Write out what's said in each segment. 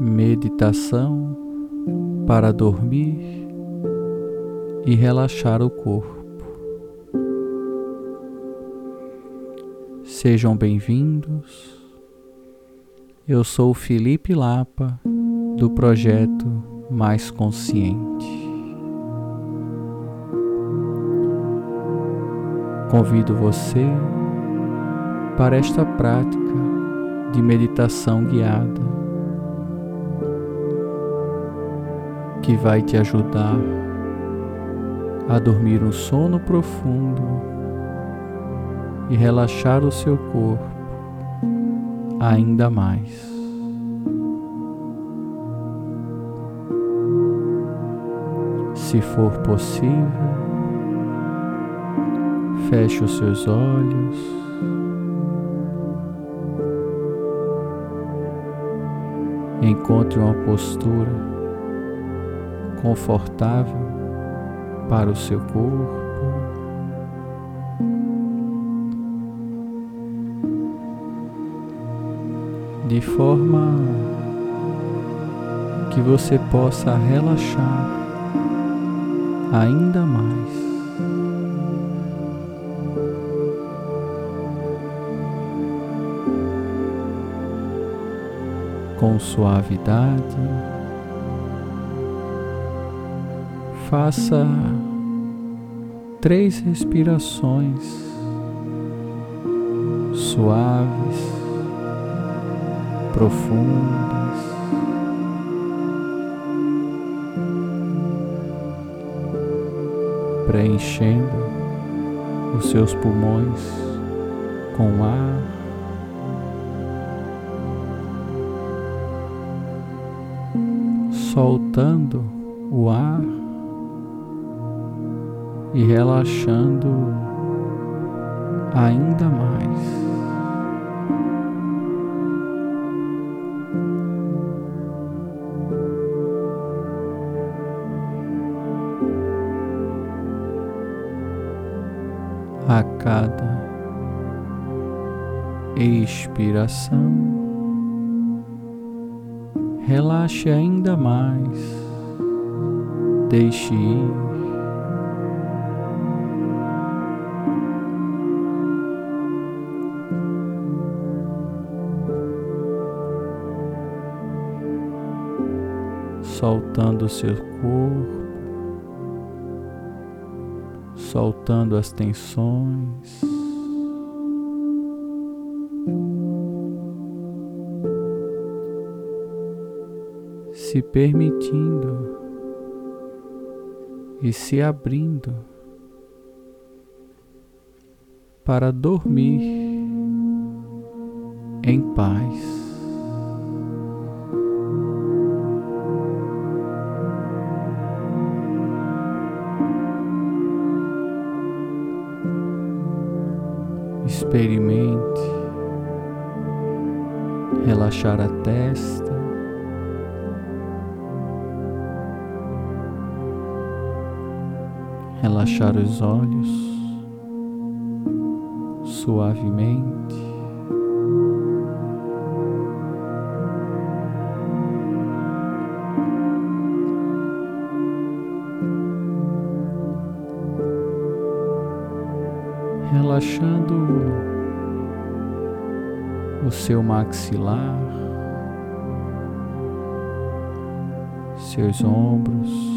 meditação para dormir e relaxar o corpo. Sejam bem-vindos. Eu sou Felipe Lapa do projeto Mais Consciente. Convido você para esta prática de meditação guiada que vai te ajudar a dormir um sono profundo e relaxar o seu corpo ainda mais. Se for possível, Feche os seus olhos. Encontre uma postura confortável para o seu corpo. De forma que você possa relaxar ainda mais. com suavidade. Faça três respirações suaves, profundas. Preenchendo os seus pulmões com ar. soltando o ar e relaxando ainda mais. A cada expiração, relaxe ainda mais, deixe ir. Soltando o seu corpo, soltando as tensões. se permitindo e se abrindo para dormir em paz. Experimente relaxar a testa. relaxar os olhos suavemente. Relaxando seu maxilar, seus ombros.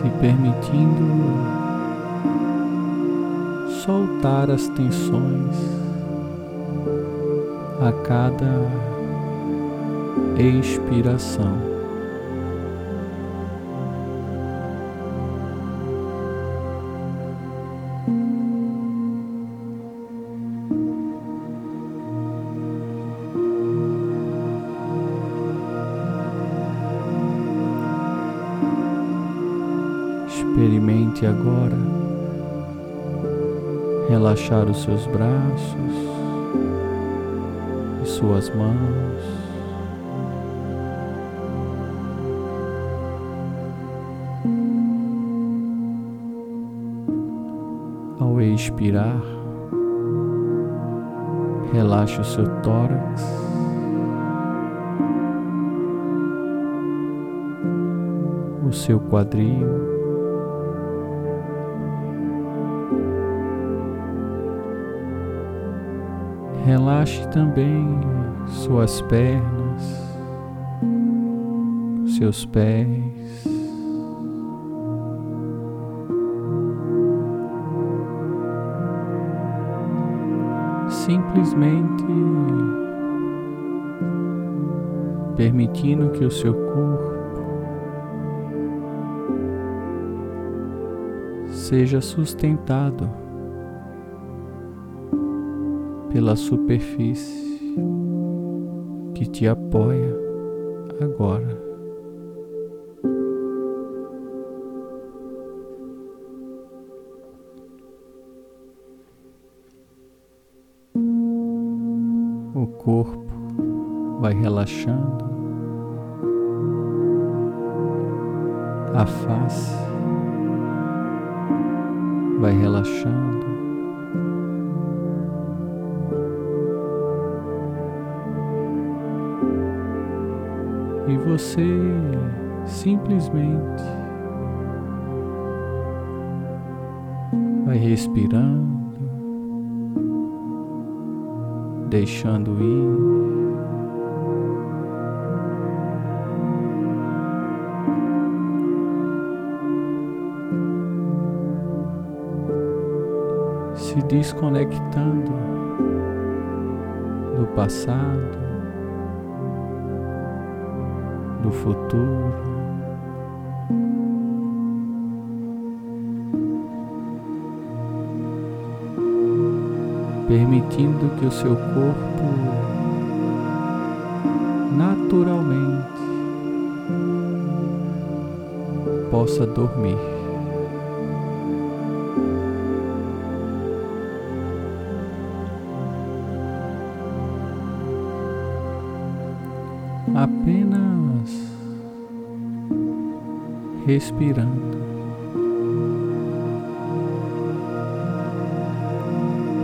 se permitindo soltar as tensões a cada expiração. Relaxar os seus braços e suas mãos. Ao expirar, Relaxe o seu tórax. O seu quadril. Relaxe também suas pernas, seus pés. Simplesmente permitindo que o seu corpo seja sustentado pela superfície que te apoia agora. O corpo vai relaxando, a face vai relaxando. E você simplesmente vai respirando, deixando ir. Se desconectando do passado, do futuro. Permitindo que o seu corpo naturalmente possa dormir. apenas respirando.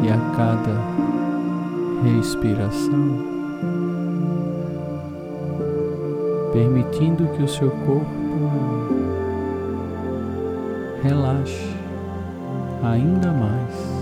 E a cada respiração, permitindo que o seu corpo relaxe ainda mais.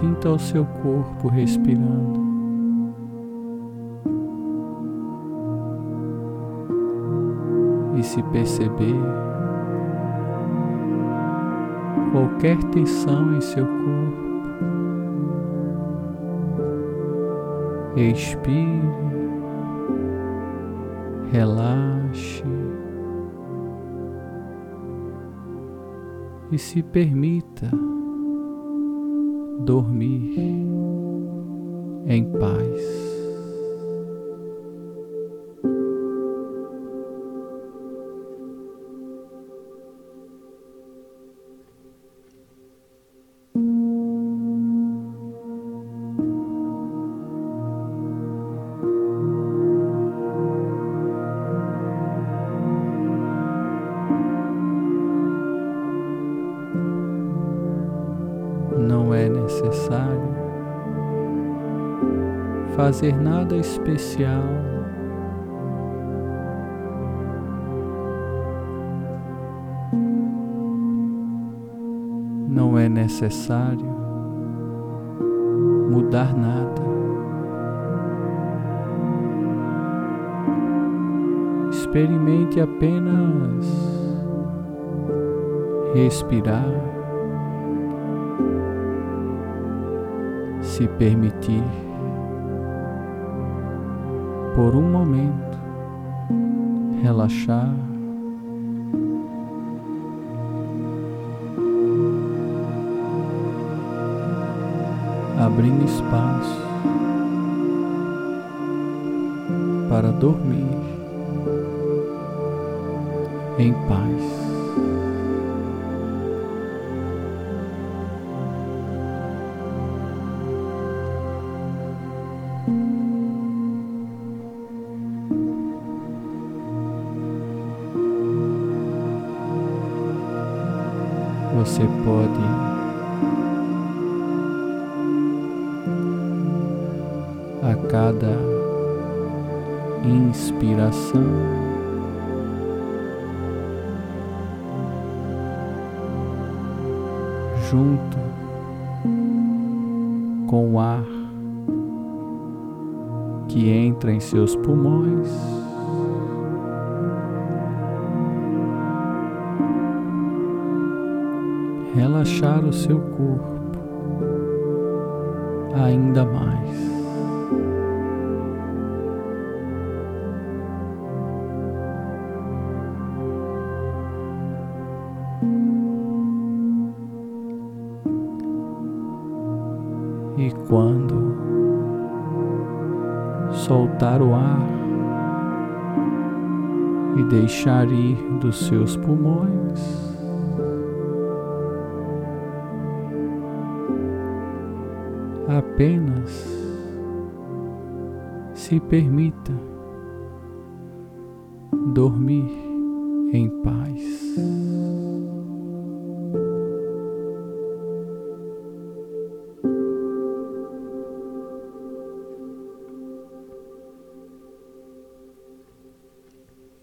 Sinta o seu corpo respirando. E se perceber qualquer tensão em seu corpo, expire, relaxe. e se permita dormir em paz. Fazer nada especial. Não é necessário mudar nada. Experimente apenas respirar. se permitir por um momento relaxar. Abrindo espaço para dormir em paz. Pode a cada inspiração junto com o ar que entra em seus pulmões. Relaxar o seu corpo ainda mais. E quando soltar o ar e deixar ir dos seus pulmões, apenas se permita dormir em paz.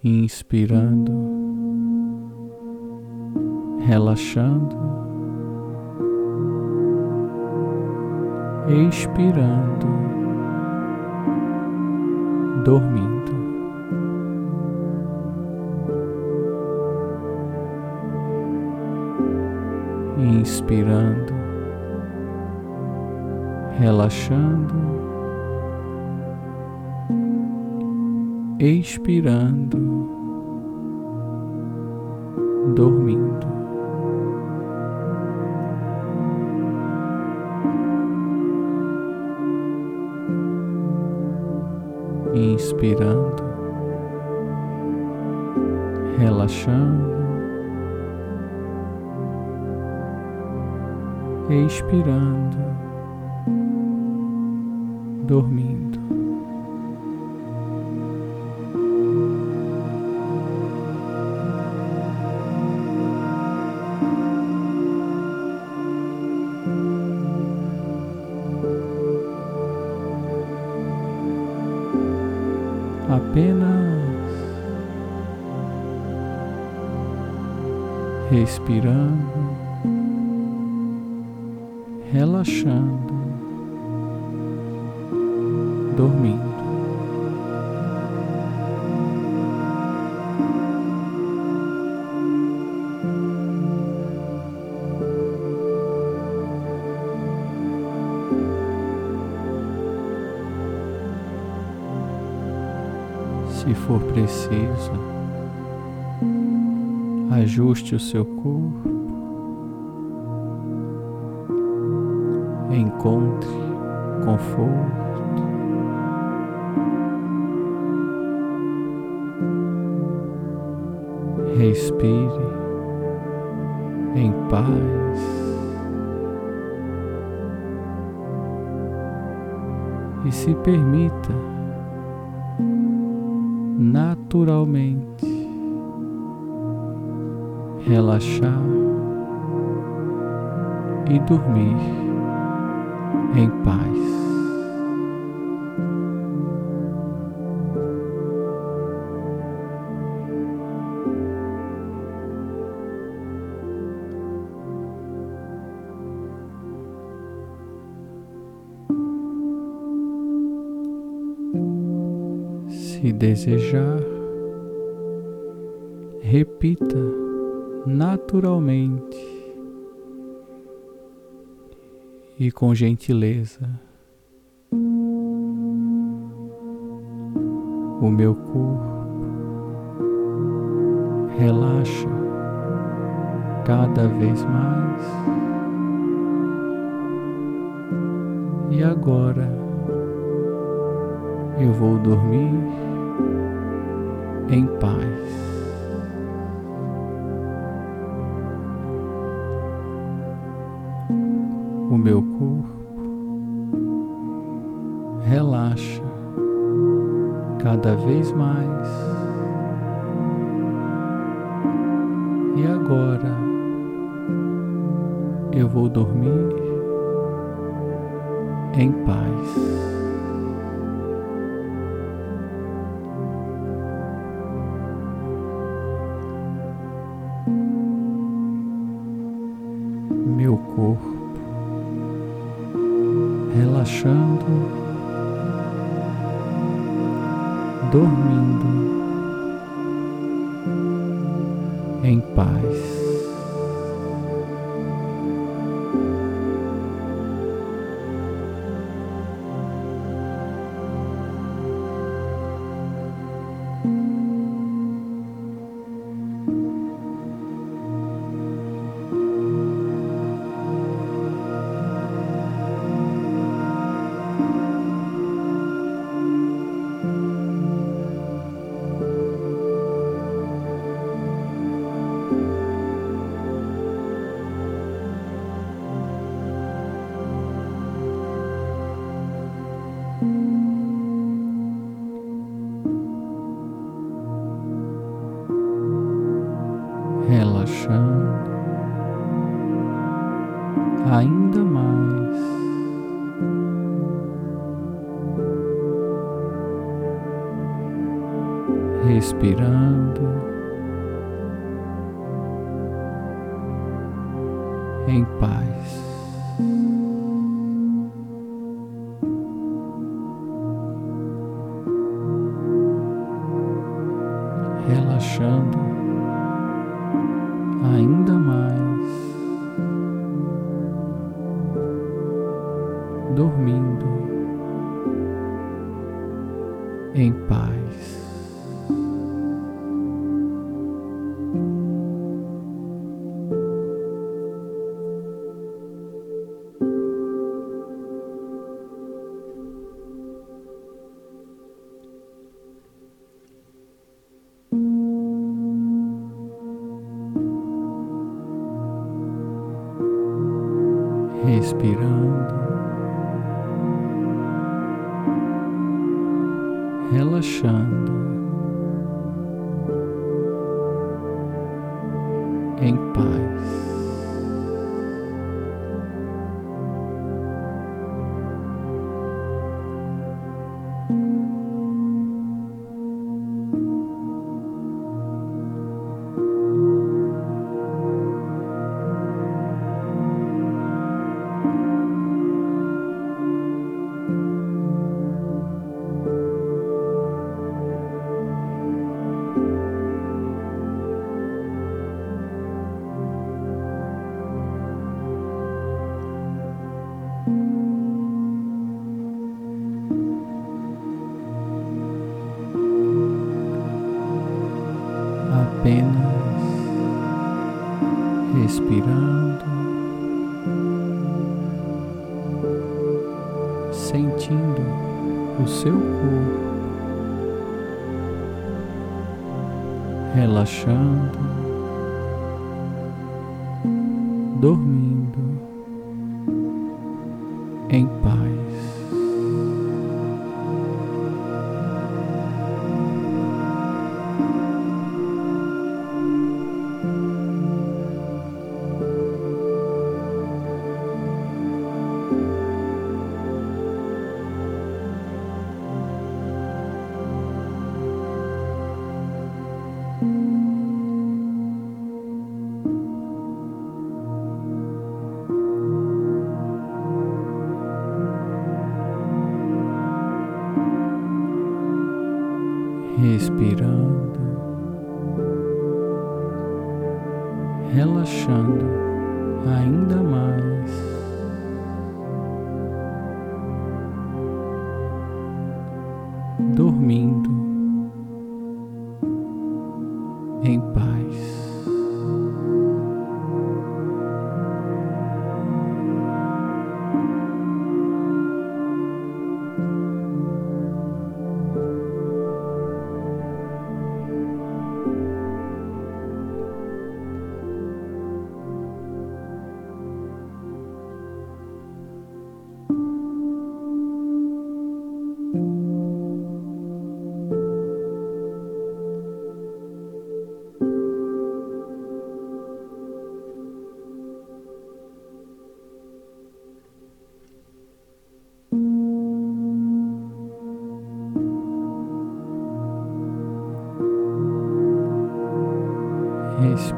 Inspirando, relaxando. Expirando, dormindo. Inspirando, relaxando, expirando, dormindo. Inspirando, relaxando, expirando, dormindo. Respirando, relaxando, dormindo. Ajuste o seu corpo, encontre conforto. Respire em paz. E se permita naturalmente relaxar e dormir em paz. Se desejar, repita naturalmente e com gentileza. O meu corpo relaxa cada vez mais. E agora eu vou dormir em paz. O meu corpo relaxa cada vez mais. E agora eu vou dormir em paz. Dormindo em paz. Relaxando, dormindo em paz. Ainda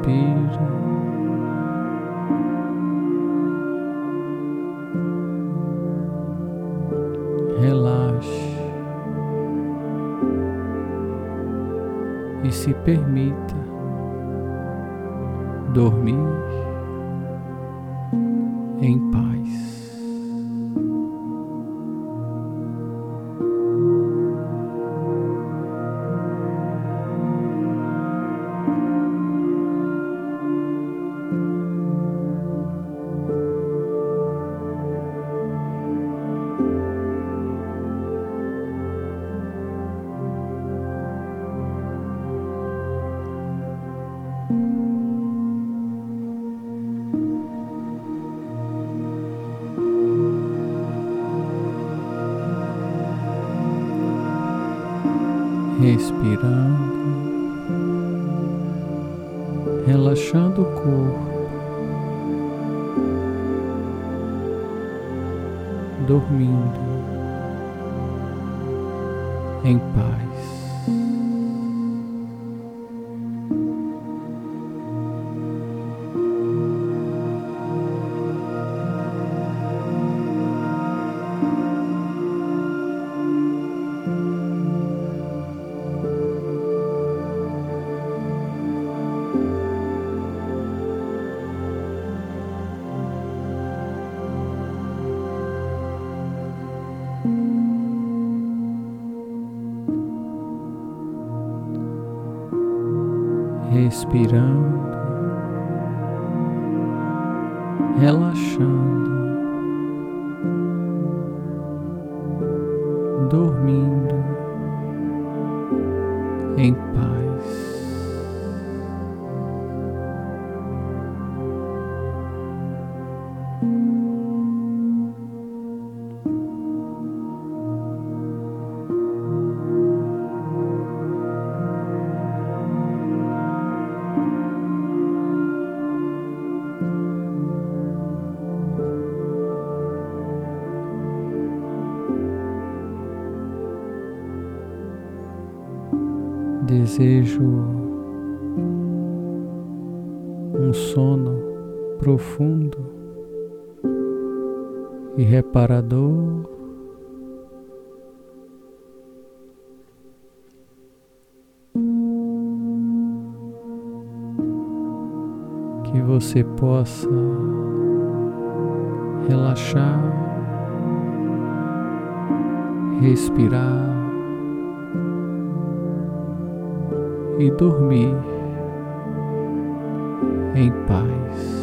Respire. Relaxe e se permita dormir em paz. Respirando, relaxando o corpo, dormindo em paz. Respirando, relaxando, Desejo um sono profundo e reparador. Que você possa relaxar, respirar. E dormir em paz.